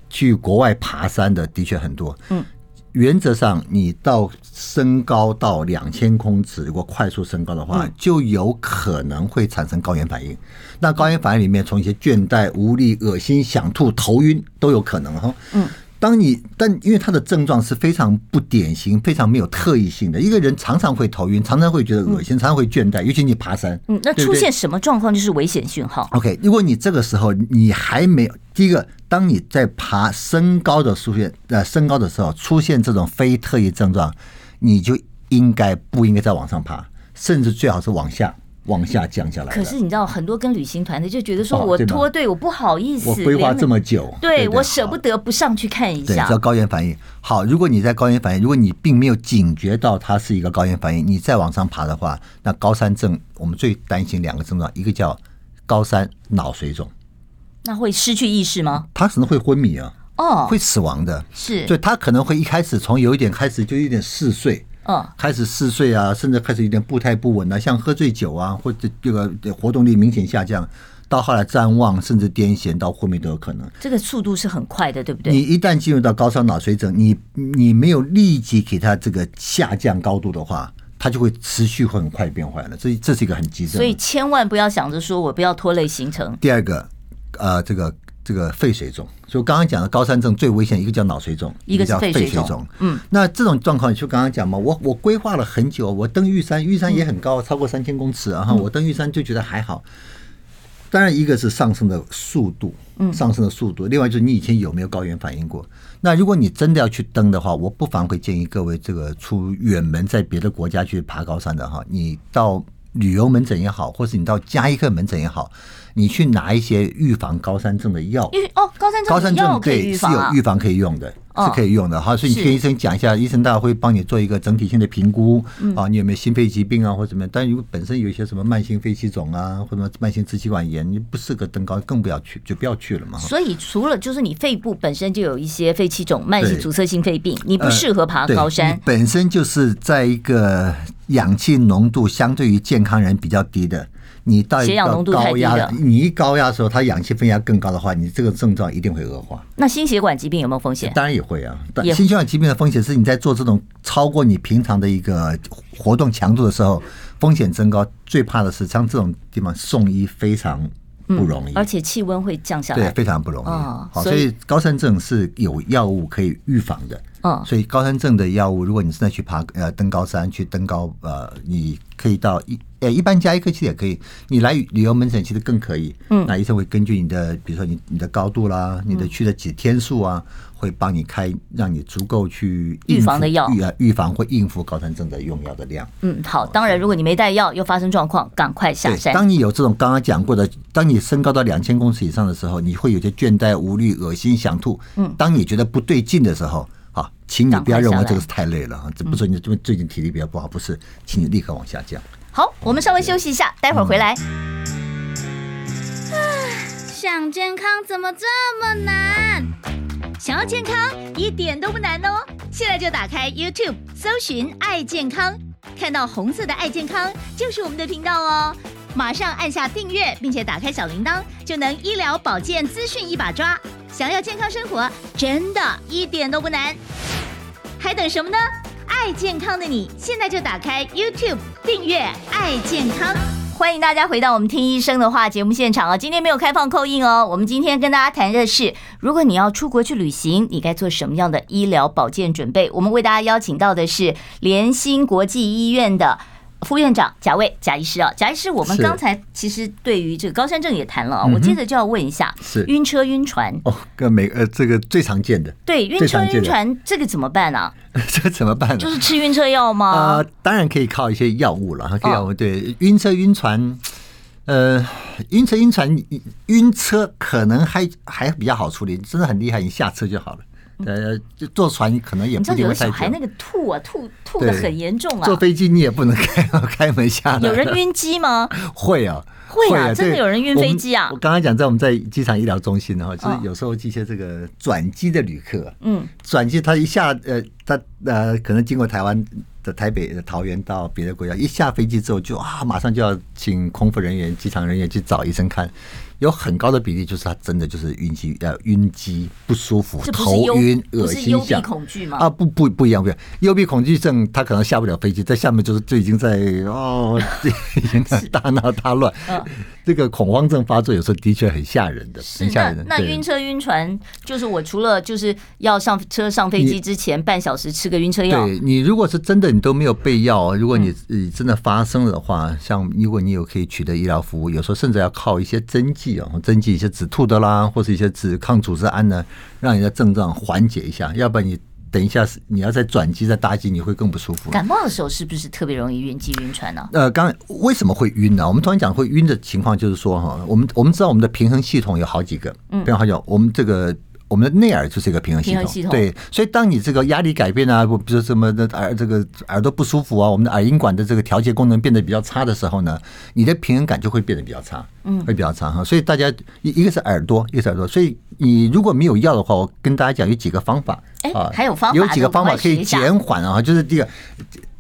去国外爬山的，的确很多。嗯。原则上，你到升高到两千公尺，如果快速升高的话，就有可能会产生高原反应。那高原反应里面，从一些倦怠、无力、恶心、想吐、头晕都有可能哈。嗯。当你但因为他的症状是非常不典型、非常没有特异性的，一个人常常会头晕，常常会觉得恶心，常常会倦怠，尤其你爬山。嗯，那出现什么状况就是危险讯号？OK，如果你这个时候你还没有第一个，当你在爬升高的出现呃升高的时候出现这种非特异症状，你就应该不应该再往上爬，甚至最好是往下。往下降下来。可是你知道，很多跟旅行团的就觉得说，我脱队，我不好意思，我规划这么久，对我舍不得不上去看一下。对，叫高原反应。好，如果你在高原反应，如果你并没有警觉到它是一个高原反应，你再往上爬的话，那高山症我们最担心两个症状，一个叫高山脑水肿，那会失去意识吗？他可能会昏迷啊，哦，会死亡的，是，所以他可能会一开始从有一点开始就有点嗜睡。嗯，开始嗜睡啊，甚至开始有点步态不稳啊，像喝醉酒啊，或者这个活动力明显下降，到后来谵妄，甚至癫痫，到昏迷都有可能。这个速度是很快的，对不对？你一旦进入到高烧脑水肿，你你没有立即给他这个下降高度的话，它就会持续会很快变坏了。这这是一个很急症，所以千万不要想着说我不要拖累行程。第二个，呃，这个。这个肺水肿，就刚刚讲的高山症最危险，一个叫脑水肿，一个叫肺水肿。嗯，那这种状况，就刚刚讲嘛，我我规划了很久，我登玉山，玉山也很高，超过三千公尺，然后我登玉山就觉得还好。当然，一个是上升的速度，嗯，上升的速度，另外就是你以前有没有高原反应过？那如果你真的要去登的话，我不妨会建议各位，这个出远门在别的国家去爬高山的哈，你到旅游门诊也好，或是你到加医科门诊也好。你去拿一些预防高山症的药，哦，高山症高山症对是有预防可以用的，是可以用的哈。所以你跟医生讲一下，医生大概会帮你做一个整体性的评估啊，你有没有心肺疾病啊，或者怎么样？但如果本身有一些什么慢性肺气肿啊，或者慢性支气管炎，你不适合登高，更不要去，就不要去了嘛。所以除了就是你肺部本身就有一些肺气肿、慢性阻塞性肺病，你不适合爬高山。本身就是在一个氧气浓度相对于健康人比较低的。你到一个高压，你一高压的时候，它氧气分压更高的话，你这个症状一定会恶化。那心血管疾病有没有风险？当然也会啊。但心血管疾病的风险是你在做这种超过你平常的一个活动强度的时候，风险增高。最怕的是像这种地方送医非常不容易，而且气温会降下来，对，非常不容易。好，所以高山症是有药物可以预防的。嗯，所以高山症的药物，如果你现在去爬呃登高山去登高呃，你可以到一呃一般加一颗其实也可以，你来旅游门诊其实更可以。嗯，那医生会根据你的比如说你你的高度啦，你的去的几天数啊，会帮你开让你足够去预防的药，预预防或应付高山症的用药的量。嗯，好，当然如果你没带药又发生状况，赶快下山。当你有这种刚刚讲过的，当你升高到两千公尺以上的时候，你会有些倦怠、无力、恶心、想吐。嗯，当你觉得不对劲的时候。好，请你不要认为这个是太累了啊，这不是你这边最近体力比较不好，不是，请你立刻往下降。好，我们稍微休息一下，待会儿回来。想健康怎么这么难？想要健康一点都不难哦，现在就打开 YouTube 搜寻“爱健康”，看到红色的“爱健康”就是我们的频道哦，马上按下订阅，并且打开小铃铛，就能医疗保健资讯一把抓。想要健康生活，真的一点都不难，还等什么呢？爱健康的你，现在就打开 YouTube 订阅“爱健康”。欢迎大家回到我们听医生的话节目现场啊！今天没有开放扣印哦，我们今天跟大家谈的是，如果你要出国去旅行，你该做什么样的医疗保健准备？我们为大家邀请到的是联心国际医院的。副院长贾卫贾医师啊，贾医师，我们刚才其实对于这个高山症也谈了啊，我接着就要问一下，是晕车晕船哦，跟每呃这个最常见的，对，晕车晕船这个怎么办呢？[LAUGHS] 这怎么办呢？就是吃晕车药吗？呃，当然可以靠一些药物了，可以药物对晕车晕船，呃，晕车晕船晕车可能还还比较好处理，真的很厉害，你下车就好了。呃，就坐船可能也不一定会太久。小孩那个吐啊，吐吐的很严重啊。坐飞机你也不能开开门下来。有人晕机吗？[LAUGHS] 会啊，会啊，真的有人晕飞机啊。我刚刚讲在我们在机场医疗中心的话，就是有时候一些这个转机的旅客，嗯，转机他一下呃，他呃可能经过台湾的台北的桃园到别的国家，一下飞机之后就啊，马上就要请空服人员、机场人员去找医生看。有很高的比例就是他真的就是晕机呃晕机不舒服，头晕、恶心想恐惧吗？啊，不不不一样，不一样。幽闭恐惧症他可能下不了飞机，在下面就是就已经在哦，[LAUGHS] 已经在大闹大乱。嗯这个恐慌症发作有时候的确很吓人的，是很吓人的。那那晕车晕船，就是我除了就是要上车上飞机之前半小时吃个晕车药。对你如果是真的你都没有备药，如果你呃真的发生了的话，像如果你有可以取得医疗服务，有时候甚至要靠一些针剂啊，针剂一些止吐的啦，或是一些止抗组织胺呢，让你的症状缓解一下，要不然你。等一下，你要再转机再搭机，你会更不舒服。感冒的时候是不是特别容易晕机晕船呢？呃，刚为什么会晕呢？我们通常讲会晕的情况，就是说哈，我们我们知道我们的平衡系统有好几个，嗯，比方讲我们这个。我们的内耳就是一个平衡系统，系统对，所以当你这个压力改变啊，比如什么的耳这个耳朵不舒服啊，我们的耳音管的这个调节功能变得比较差的时候呢，你的平衡感就会变得比较差，嗯，会比较差哈。所以大家一一个是耳朵，一个是耳朵，所以你如果没有药的话，我跟大家讲有几个方法啊，还有方法，有几个方法可以减缓啊，就是第一个。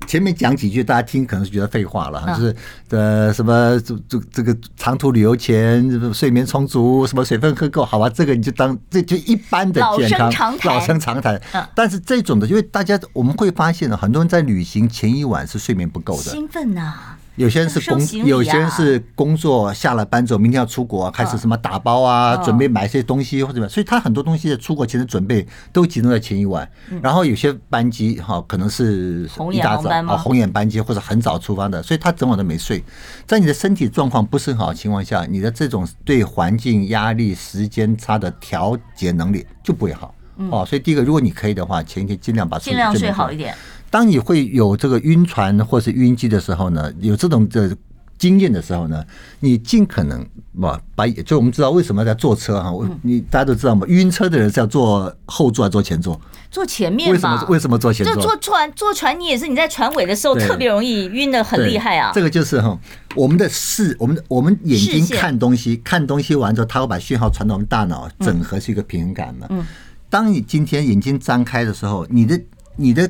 前面讲几句，大家听可能是觉得废话了，就是呃什么这这这个长途旅游前睡眠充足，什么水分喝够，好吧，这个你就当这就一般的健康老生常谈。但是这种的，因为大家我们会发现呢，很多人在旅行前一晚是睡眠不够的，兴奋呐。有些人是工，有些人是工作下了班之后，明天要出国，开始什么打包啊，准备买一些东西或者所以他很多东西的出国前的准备都集中在前一晚。然后有些班机哈，可能是一大早啊红眼班机或者很早出发的，所以他整晚都没睡。在你的身体状况不是很好的情况下，你的这种对环境压力、时间差的调节能力就不会好哦。所以第一个，如果你可以的话，前一天尽量把尽量睡好一点。当你会有这个晕船或是晕机的时候呢，有这种的经验的时候呢，你尽可能把把就我们知道为什么要在坐车哈，你大家都知道嘛，晕车的人是要坐后座还是坐前座？坐前面。为什么为什么坐前座？就坐船坐船，你也是你在船尾的时候特别容易晕的很厉害啊。这个就是哈，我们的视，我们的我们眼睛看东西，看东西完之后，它会把讯号传到我们大脑，整合是一个平衡感嘛。嗯。当你今天眼睛张开的时候，你的你的。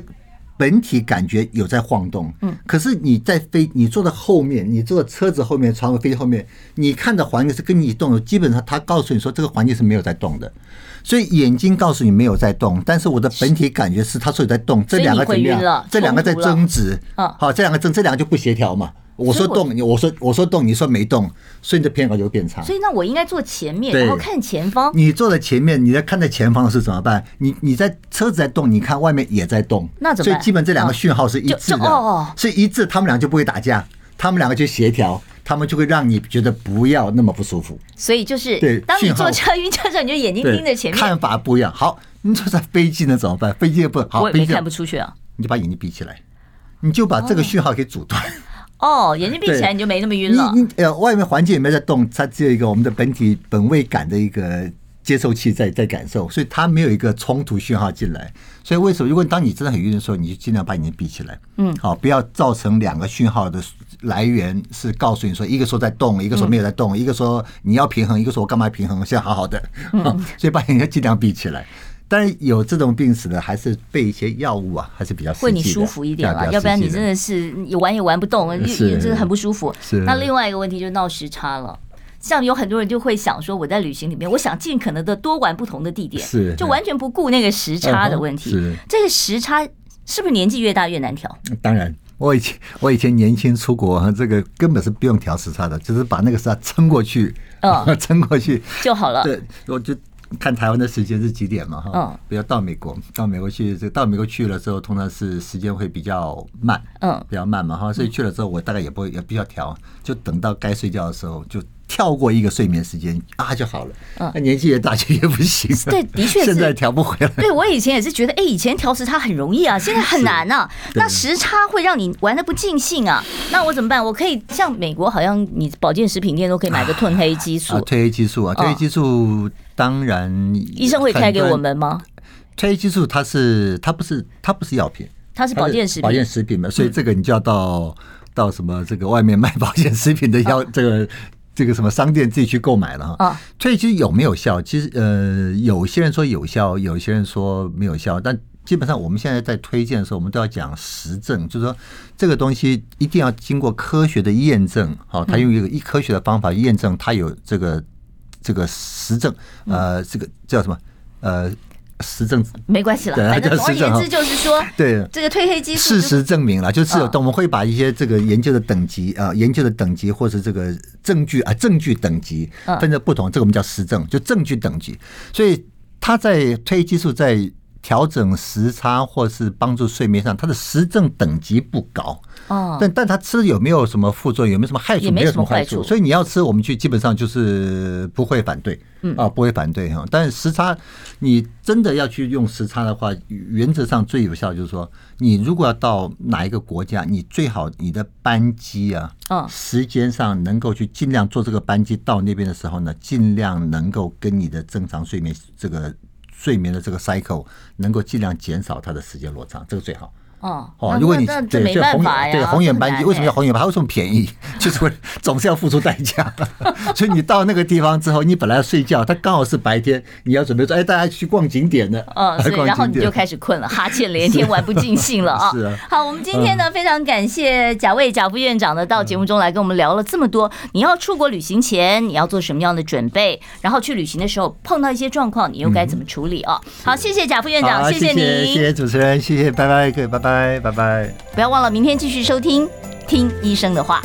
本体感觉有在晃动，嗯，可是你在飞，你坐在后面，你坐在车子后面，船尾飞机后面，你看的环境是跟你动的，基本上它告诉你说这个环境是没有在动的，所以眼睛告诉你没有在动，但是我的本体感觉是它说有在动，这两个怎么样？这两个在争执，好，这两个争，这两个就不协调嘛。我说动，你我说我说动，你说没动，所以你的偏好就会变差。所以那我应该坐前面，然后看前方。你坐在前面，你在看在前方的是怎么办？你你在车子在动，你看外面也在动，那怎么办？所以基本这两个讯号是一致的，哦，是一致，他们俩就不会打架，他们两个就协调，他们就会让你觉得不要那么不舒服。所以就是对，当你坐车晕车的时候，你就眼睛盯着前面，看法不一样。好，你坐在飞机呢怎么办？飞机也不好，我也没看不出去啊。你就把眼睛闭起来，你就把这个讯号给阻断。哦，眼睛闭起来你就没那么晕了。你你呃，外面环境也没在动，它只有一个我们的本体本位感的一个接收器在在感受，所以它没有一个冲突讯号进来。所以为什么？如果当你真的很晕的时候，你就尽量把眼睛闭起来。嗯，好，不要造成两个讯号的来源是告诉你说，一个说在动，一个说没有在动，一个说你要平衡，一个说我干嘛平衡？现在好好的，[LAUGHS] 所以把眼睛尽量闭起来。但是有这种病史的，还是备一些药物啊，还是比较会你舒服一点啊，要不然你真的是你玩也玩不动，也真的很不舒服。是。那另外一个问题就是闹时差了，像有很多人就会想说，我在旅行里面，我想尽可能的多玩不同的地点，是，就完全不顾那个时差的问题。是。这个时差是不是年纪越大越难调？当然，我以前我以前年轻出国，这个根本是不用调时差的，就是把那个时差撑过去，嗯，[LAUGHS] 撑过去就好了。对，我就。看台湾的时间是几点嘛？哈，比如到美国，到美国去，这到美国去了之后，通常是时间会比较慢，嗯，比较慢嘛，哈，所以去了之后，我大概也不会也比较调，就等到该睡觉的时候就。跳过一个睡眠时间啊就好了。嗯，那年纪越大就越不行。[LAUGHS] 对，的确是。现在调不回来。对，我以前也是觉得，哎，以前调时差很容易啊，现在很难啊。那时差会让你玩的不尽兴啊。那我怎么办？我可以像美国，好像你保健食品店都可以买个褪黑激素。褪黑激素啊，褪黑激素当然。医生会开给我们吗？褪黑激素它是它不是它不是药品，它是保健食品。保健食品嘛，所以这个你就要到到什么这个外面卖保健食品的药这个。这个什么商店自己去购买了哈？啊，所以其实有没有效？其实呃，有些人说有效，有些人说没有效。但基本上我们现在在推荐的时候，我们都要讲实证，就是说这个东西一定要经过科学的验证。好，它用一个一科学的方法验证它有这个这个实证，呃，这个叫什么？呃。实证没关系了，对反正总而言之就是说，对这个褪黑激素事实证明了，就是我们会把一些这个研究的等级啊，研究的等级或是这个证据啊，证据等级分成不同，这个我们叫实证，就证据等级。所以它在褪黑激素在调整时差或是帮助睡眠上，它的实证等级不高。哦，但但他吃有没有什么副作用？有没有什么害处？没有什么害处。所以你要吃，我们去基本上就是不会反对，嗯啊，不会反对哈。但是时差，你真的要去用时差的话，原则上最有效就是说，你如果要到哪一个国家，你最好你的班机啊，嗯，时间上能够去尽量坐这个班机到那边的时候呢，尽量能够跟你的正常睡眠这个睡眠的这个 cycle 能够尽量减少它的时间落差，这个最好。哦，哦，如果你这没办法呀，对红眼班机为什么叫红眼班？它为什么便宜？[LAUGHS] 就是为总是要付出代价。[LAUGHS] 所以你到那个地方之后，你本来要睡觉，它刚好是白天，你要准备说，哎，大家去逛景点呢。哦，[LAUGHS] 所以然后你就开始困了，哈欠连天，玩不尽兴了啊。是啊。好，我们今天呢非常感谢贾卫贾副院长呢到节目中来跟我们聊了这么多。你要出国旅行前，你要做什么样的准备？然后去旅行的时候碰到一些状况，你又该怎么处理啊？好，谢谢贾副院长，谢谢你，谢谢主持人，谢谢，拜拜，各位，拜拜，拜拜。不要忘了，明天继续收听《听医生的话》。